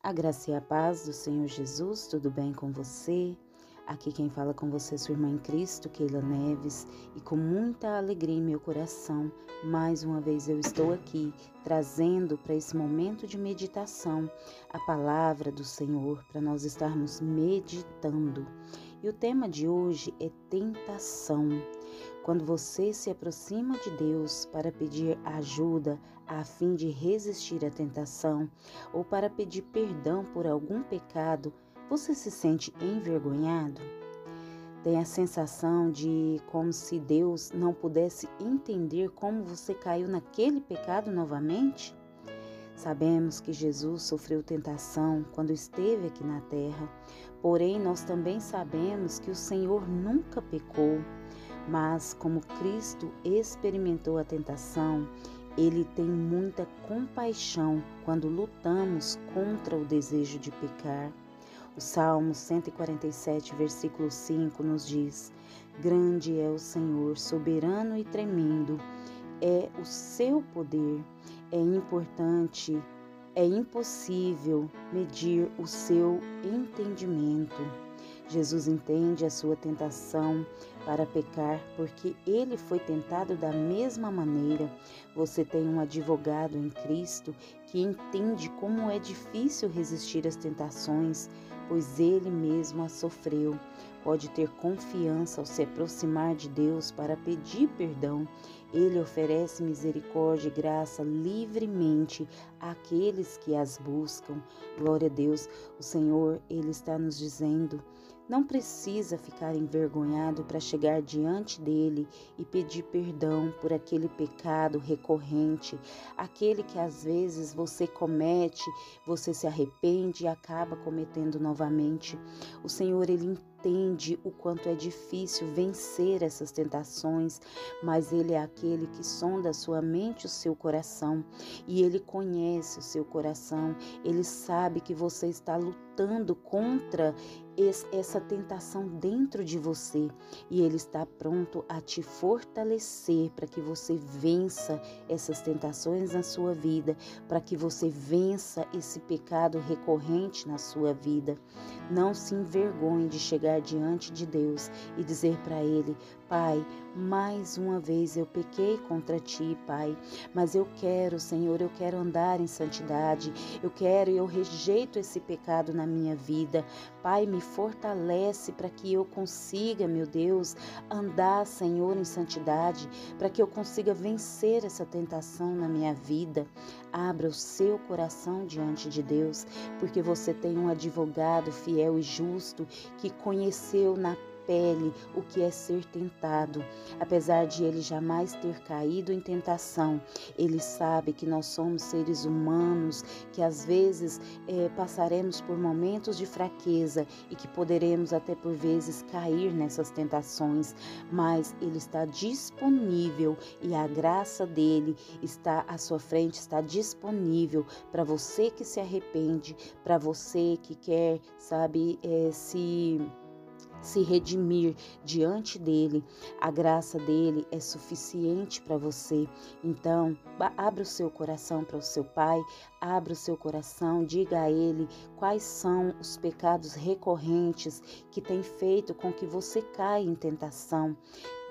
A graça e a paz do Senhor Jesus, tudo bem com você? Aqui quem fala com você é sua irmã em Cristo, Keila Neves, e com muita alegria em meu coração, mais uma vez eu estou aqui trazendo para esse momento de meditação a palavra do Senhor para nós estarmos meditando. E o tema de hoje é tentação. Quando você se aproxima de Deus para pedir ajuda a fim de resistir à tentação ou para pedir perdão por algum pecado, você se sente envergonhado? Tem a sensação de como se Deus não pudesse entender como você caiu naquele pecado novamente? Sabemos que Jesus sofreu tentação quando esteve aqui na terra, porém nós também sabemos que o Senhor nunca pecou. Mas, como Cristo experimentou a tentação, ele tem muita compaixão quando lutamos contra o desejo de pecar. O Salmo 147, versículo 5 nos diz: Grande é o Senhor, soberano e tremendo, é o seu poder é importante, é impossível medir o seu entendimento. Jesus entende a sua tentação para pecar, porque ele foi tentado da mesma maneira. Você tem um advogado em Cristo que entende como é difícil resistir às tentações, pois ele mesmo a sofreu. Pode ter confiança ao se aproximar de Deus para pedir perdão. Ele oferece misericórdia e graça livremente àqueles que as buscam. Glória a Deus. O Senhor, ele está nos dizendo: não precisa ficar envergonhado para chegar diante dele e pedir perdão por aquele pecado recorrente, aquele que às vezes você comete, você se arrepende e acaba cometendo novamente. O Senhor, ele entende o quanto é difícil vencer essas tentações, mas Ele é que sonda sua mente e o seu coração e Ele conhece o seu coração, Ele sabe que você está lutando contra essa tentação dentro de você e Ele está pronto a te fortalecer para que você vença essas tentações na sua vida, para que você vença esse pecado recorrente na sua vida. Não se envergonhe de chegar diante de Deus e dizer para Ele: Pai, mais uma vez eu pequei contra ti, Pai, mas eu quero, Senhor, eu quero andar em santidade, eu quero e eu rejeito esse pecado na minha vida. Pai, me fortalece para que eu consiga, meu Deus, andar, Senhor, em santidade, para que eu consiga vencer essa tentação na minha vida. Abra o seu coração diante de Deus, porque você tem um advogado fiel e justo que conheceu na pele o que é ser tentado. Apesar de ele jamais ter caído em tentação, ele sabe que nós somos seres humanos, que às vezes é, passaremos por momentos de fraqueza e que poderemos até por vezes cair nessas tentações, mas ele está disponível e a graça dele está à sua frente, está disponível para você que se arrepende, para você que quer, sabe, é, se se redimir diante dele. A graça dele é suficiente para você. Então, abra o seu coração para o seu Pai, abra o seu coração, diga a ele quais são os pecados recorrentes que têm feito com que você caia em tentação.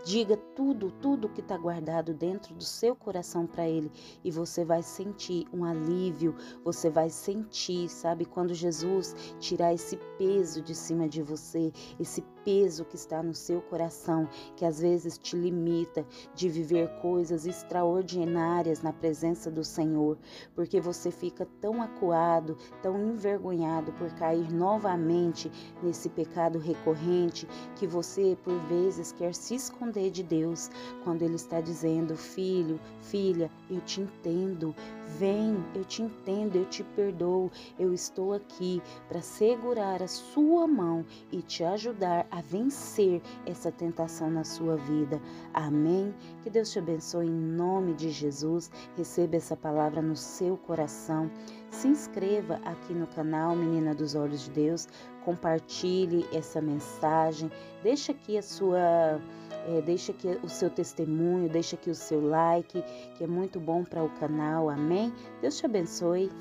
Diga tudo, tudo que está guardado dentro do seu coração para Ele e você vai sentir um alívio, você vai sentir, sabe, quando Jesus tirar esse peso de cima de você, esse peso que está no seu coração, que às vezes te limita de viver coisas extraordinárias na presença do Senhor, porque você fica tão acuado, tão envergonhado por cair novamente nesse pecado recorrente que você por vezes quer se esconder de Deus quando Ele está dizendo: Filho, filha, eu te entendo, vem, eu te entendo, eu te perdoo, eu estou aqui para segurar a sua mão e te ajudar a vencer essa tentação na sua vida. Amém? Que Deus te abençoe em nome de Jesus. Receba essa palavra no seu coração. Se inscreva aqui no canal Menina dos Olhos de Deus, compartilhe essa mensagem, deixa aqui a sua é, deixa aqui o seu testemunho, deixa aqui o seu like, que é muito bom para o canal. Amém? Deus te abençoe.